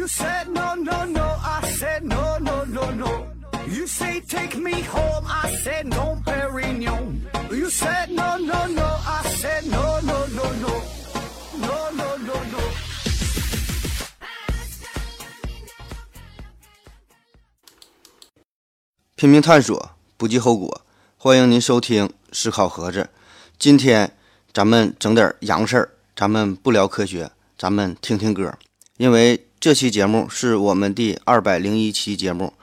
You said no, no, no. I said no, no, no, no. You say take me home. I said no, Perignon. You said no, no, no. I said no, no, no, no. No, no, no, no. 拼命探索，不计后果。欢迎您收听《思考盒子》。今天咱们整点洋事儿，咱们不聊科学，咱们听听歌。因为这期节目是我们第二百零一期节目，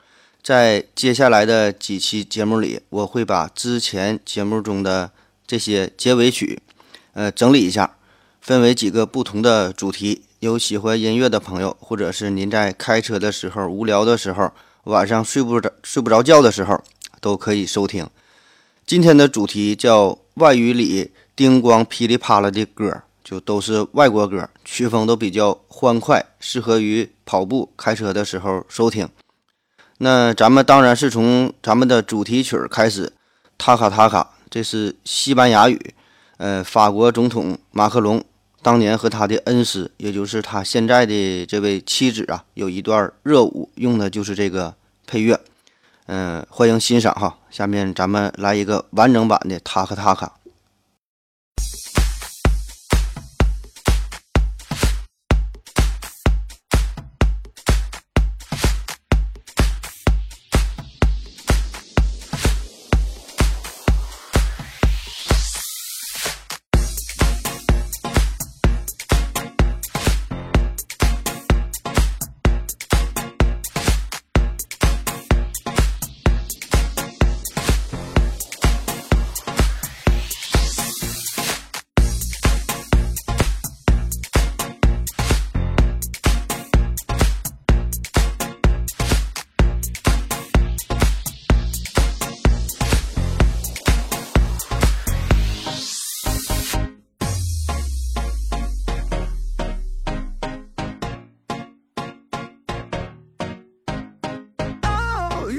在接下来的几期节目里，我会把之前节目中的这些结尾曲，呃，整理一下，分为几个不同的主题。有喜欢音乐的朋友，或者是您在开车的时候、无聊的时候、晚上睡不着、睡不着觉的时候，都可以收听。今天的主题叫外语里叮咣噼里啪啦的歌，就都是外国歌，曲风都比较欢快，适合于跑步、开车的时候收听。那咱们当然是从咱们的主题曲开始，塔卡塔卡，这是西班牙语。呃，法国总统马克龙当年和他的恩师，也就是他现在的这位妻子啊，有一段热舞，用的就是这个配乐。嗯，欢迎欣赏哈。下面咱们来一个完整版的《塔克塔卡》。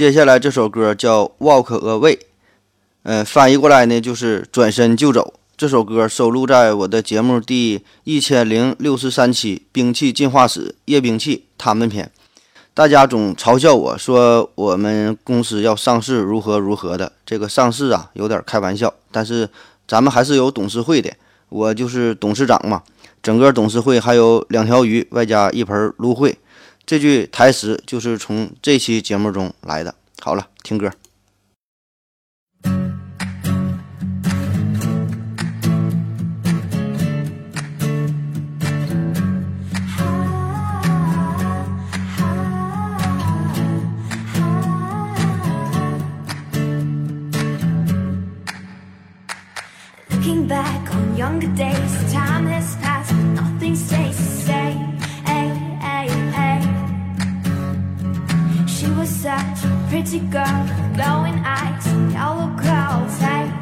接下来这首歌叫《Walk Away》，呃，翻译过来呢就是转身就走。这首歌收录在我的节目第一千零六十三期《兵器进化史：夜兵器他们篇》。大家总嘲笑我说我们公司要上市如何如何的，这个上市啊有点开玩笑，但是咱们还是有董事会的，我就是董事长嘛。整个董事会还有两条鱼，外加一盆芦荟。这句台词就是从这期节目中来的。好了，听歌。Pretty girl, glowing eyes, yellow. Hey, hey,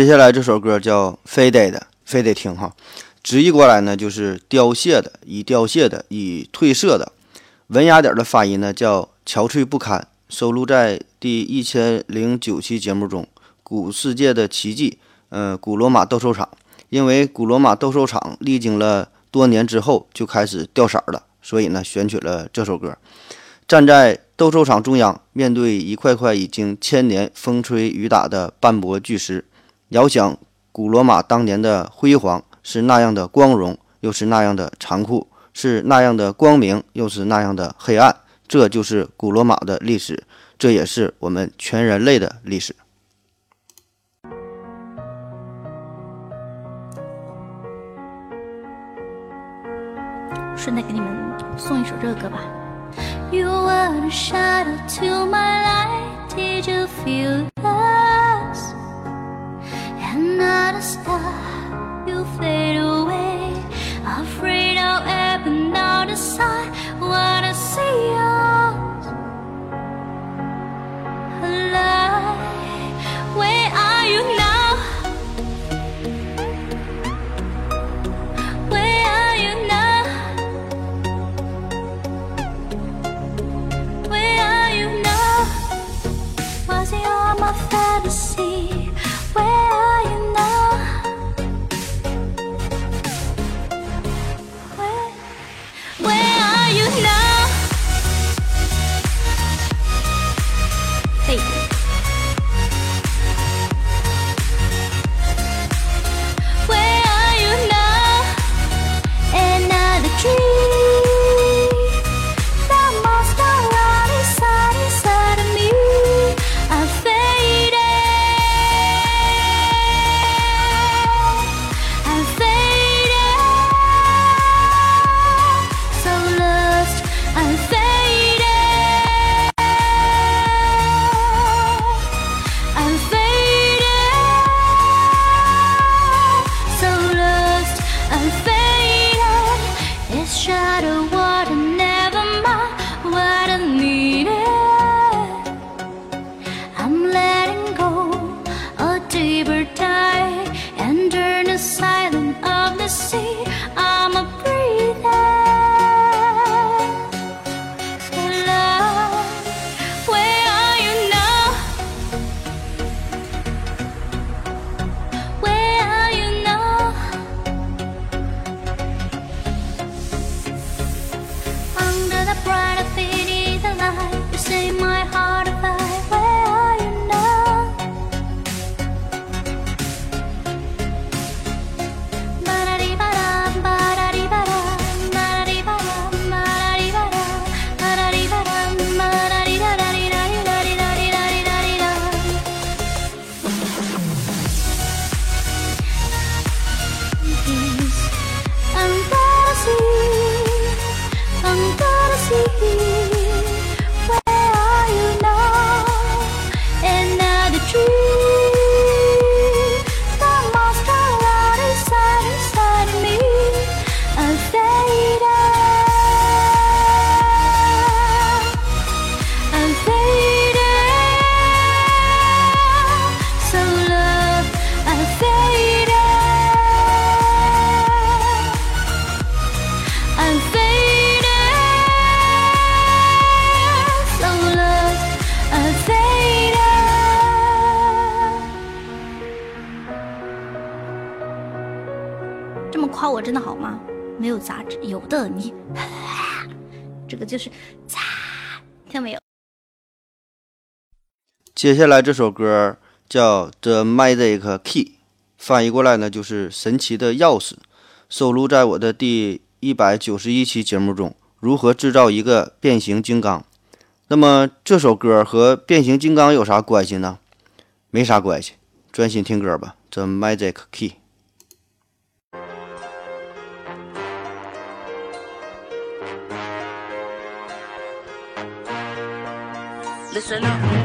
接下来这首歌叫《非得的》，非得听哈。直译过来呢就是凋谢的，已凋谢的，已褪色的。文雅点的发音呢叫憔悴不堪，收录在第一千零九期节目中，《古世界的奇迹》呃，古罗马斗兽场。因为古罗马斗兽场历经了多年之后就开始掉色了，所以呢选取了这首歌。站在斗兽场中央，面对一块块已经千年风吹雨打的斑驳巨石，遥想古罗马当年的辉煌是那样的光荣又是那样的残酷是那样的光明又是那样的黑暗。这就是古罗马的历史这也是我们全人类的历史。顺带给你们送一首这个歌吧。Youwere shadow to my light did you feel the not a star, you fade away. Afraid I'll ebb and I wanna see us alive. Where are you now? Where are you now? Where are you now? Was it all my fantasy? 这个就是嚓看到没有？接下来这首歌叫 the magic key 翻译过来呢就是神奇的钥匙收录在我的第一百九十一期节目中如何制造一个变形金刚？那么这首歌和变形金刚有啥关系呢？没啥关系专心听歌吧 the magic key Listen up.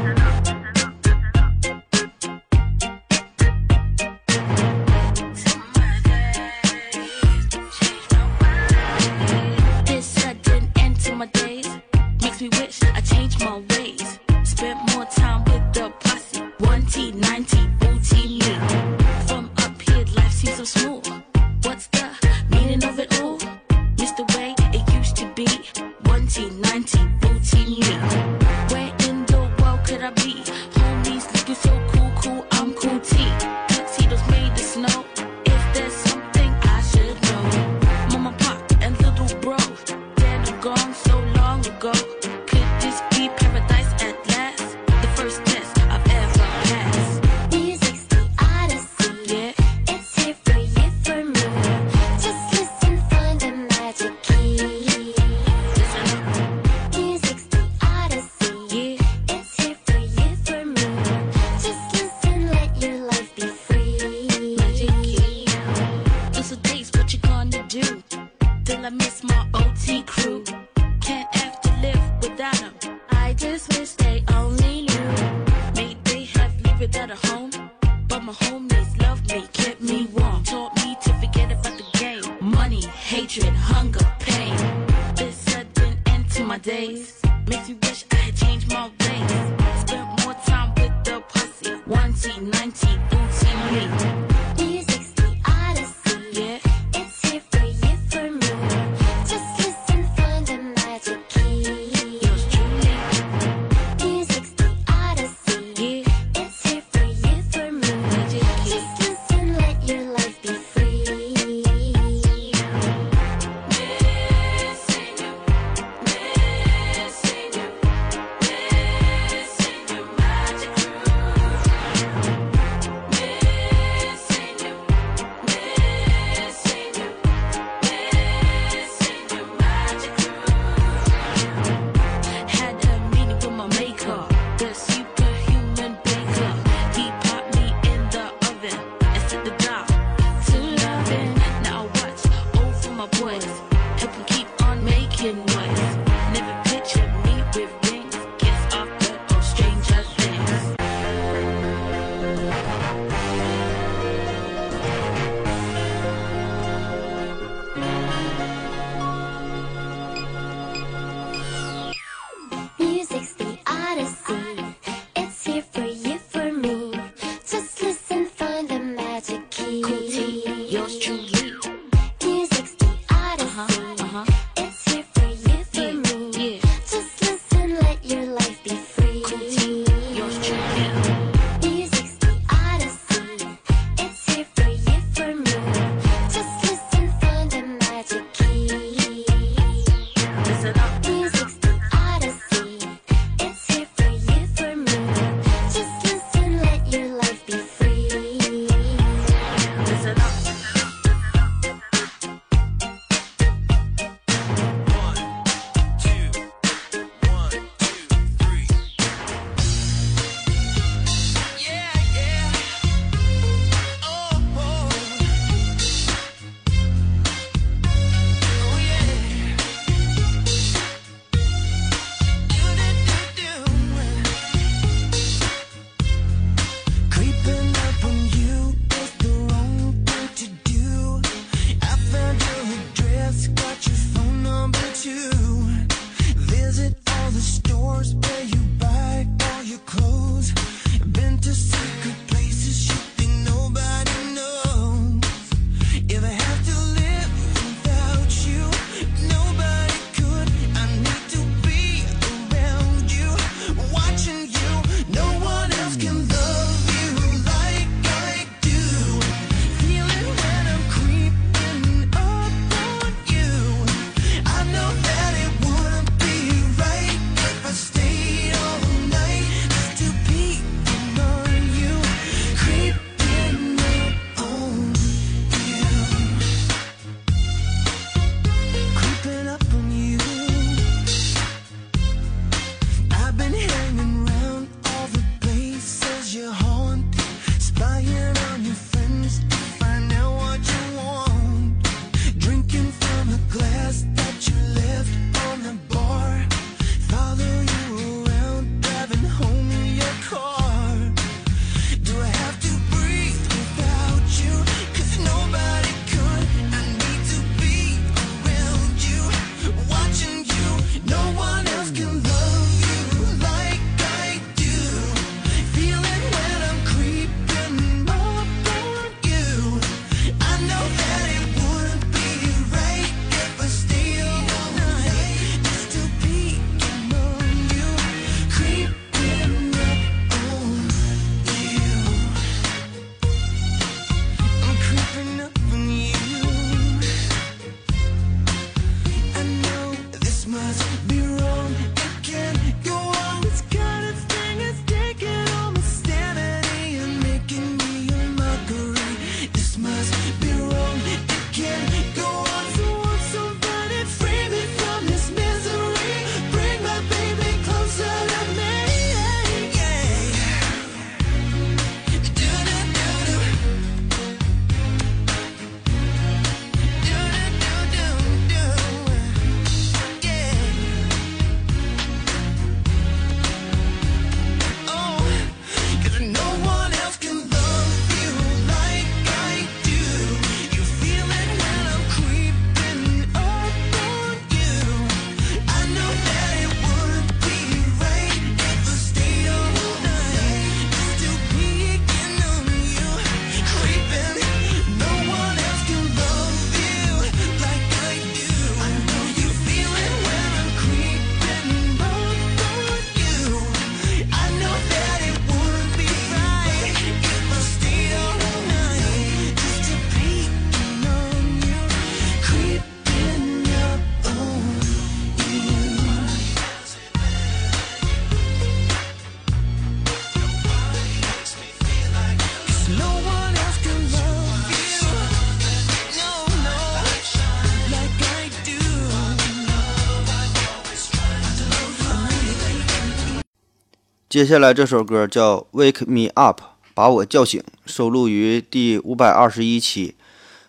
接下来这首歌叫《Wake Me Up》，把我叫醒，收录于第五百二十一期，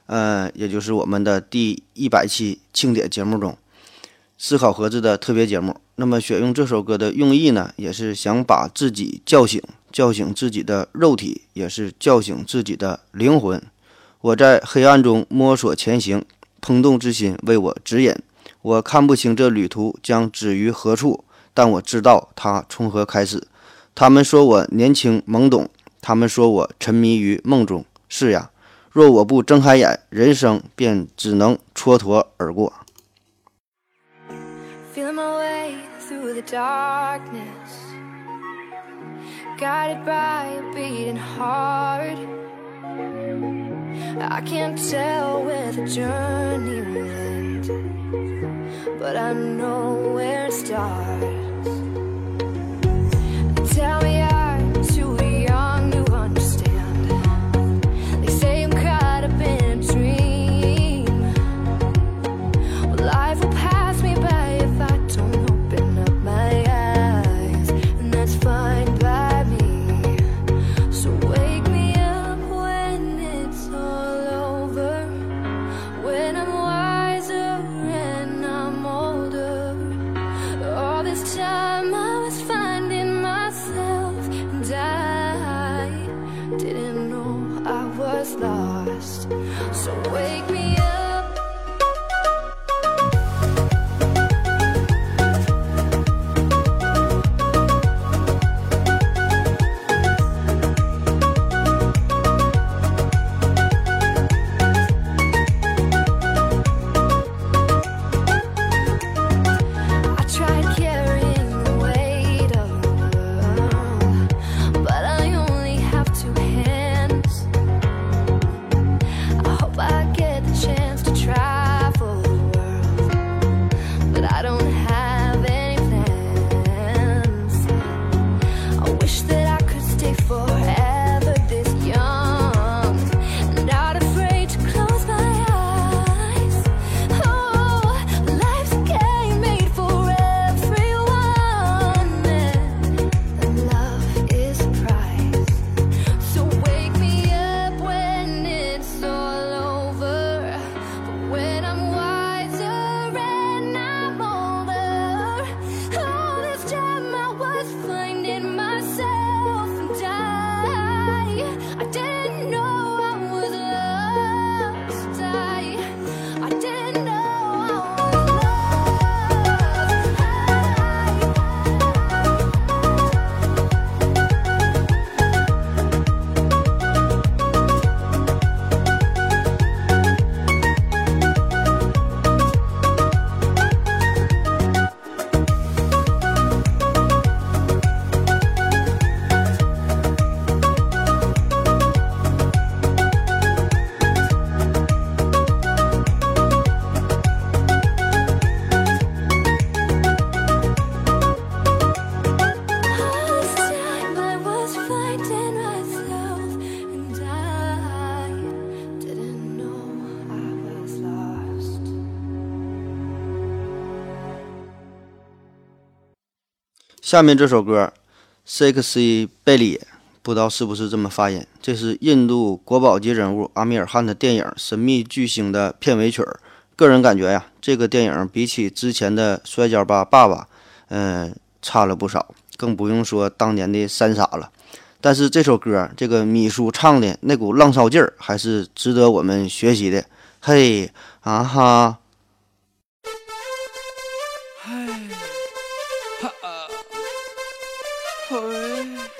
呃，也就是我们的第一百期庆典节目中，思考盒子的特别节目。那么选用这首歌的用意呢，也是想把自己叫醒，叫醒自己的肉体，也是叫醒自己的灵魂。我在黑暗中摸索前行，砰动之心为我指引。我看不清这旅途将止于何处，但我知道它从何开始。他们说我年轻懵懂，他们说我沉迷于梦中。是呀，若我不睁开眼，人生便只能蹉跎而过。Feeling my way through the darkness, guided by a beating heart. I can't tell where the journey will end, but I know where it starts. 下面这首歌《Sexy Belly》，不知道是不是这么发音？这是印度国宝级人物阿米尔汗的电影《神秘巨星》的片尾曲。个人感觉呀，这个电影比起之前的《摔跤吧，爸爸》，嗯、差了不少，更不用说当年的《三傻》了。但是这首歌，这个米叔唱的那股浪骚劲儿，还是值得我们学习的。嘿，啊哈。Hooray.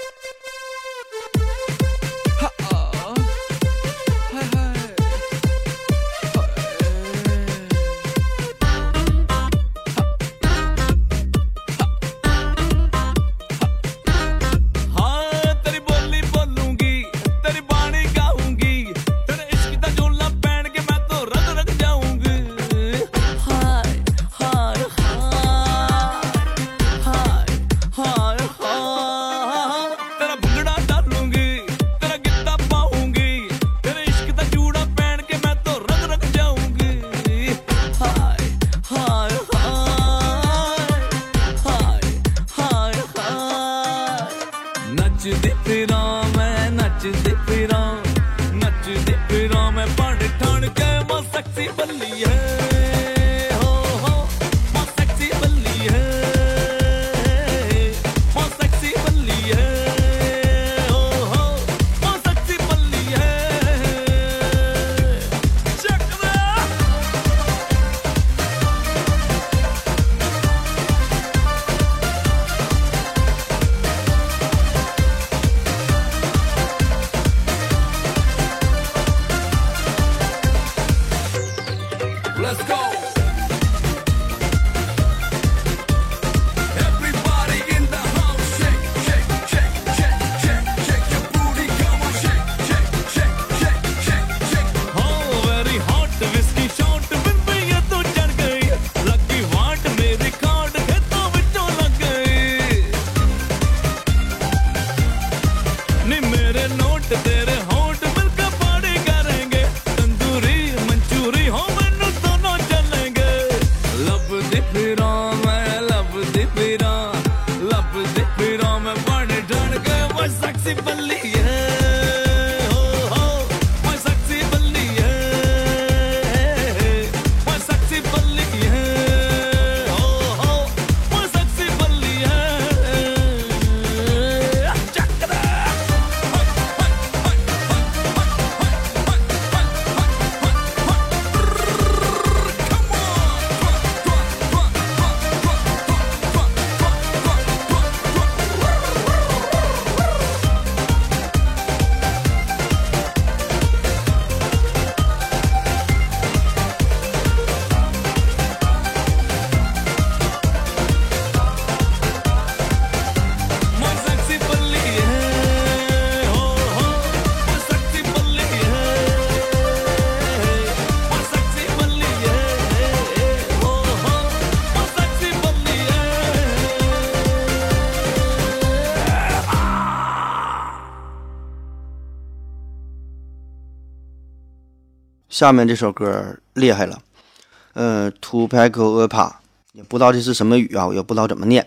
下面这首歌厉害了，呃 t u p a c o a p a 也不知道这是什么语啊，我也不知道怎么念。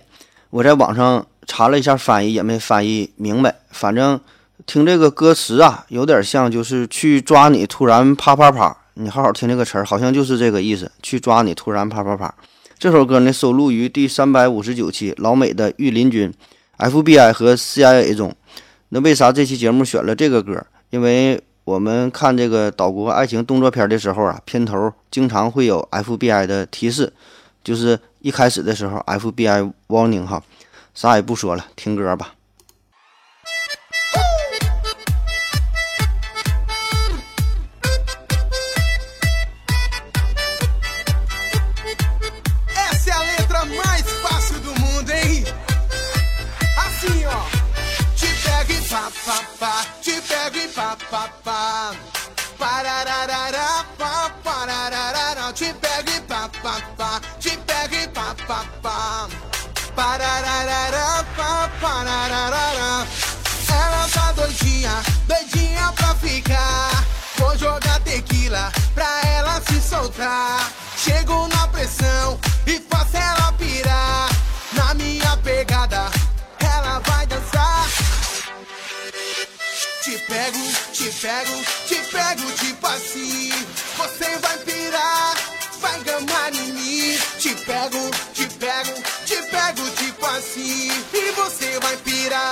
我在网上查了一下翻译，也没翻译明白。反正听这个歌词啊，有点像就是去抓你，突然啪啪啪。你好好听这个词儿，好像就是这个意思，去抓你，突然啪啪啪。这首歌呢，收录于第三百五十九期老美的御林军 FBI 和 CIA 中。那为啥这期节目选了这个歌？因为我们看这个岛国爱情动作片的时候啊，片头经常会有 FBI 的提示，就是一开始的时候 FBI warning 哈，啥也不说了，听歌吧。Pá, pá. Te pego e pá, pá, pá. Parararará, pá, parararará. Ela tá doidinha, doidinha pra ficar. Vou jogar tequila pra ela se soltar. Chego na pressão e faço ela pirar. Na minha pegada, ela vai dançar. Te pego, te pego, te pego, tipo assim. Você vai pirar, vai gamar em mim. Te pego, te pego, te pego, tipo assim. E você vai pirar.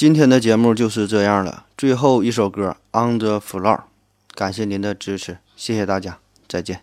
今天的节目就是这样了最后一首歌 on the floor 感谢您的支持谢谢大家再见。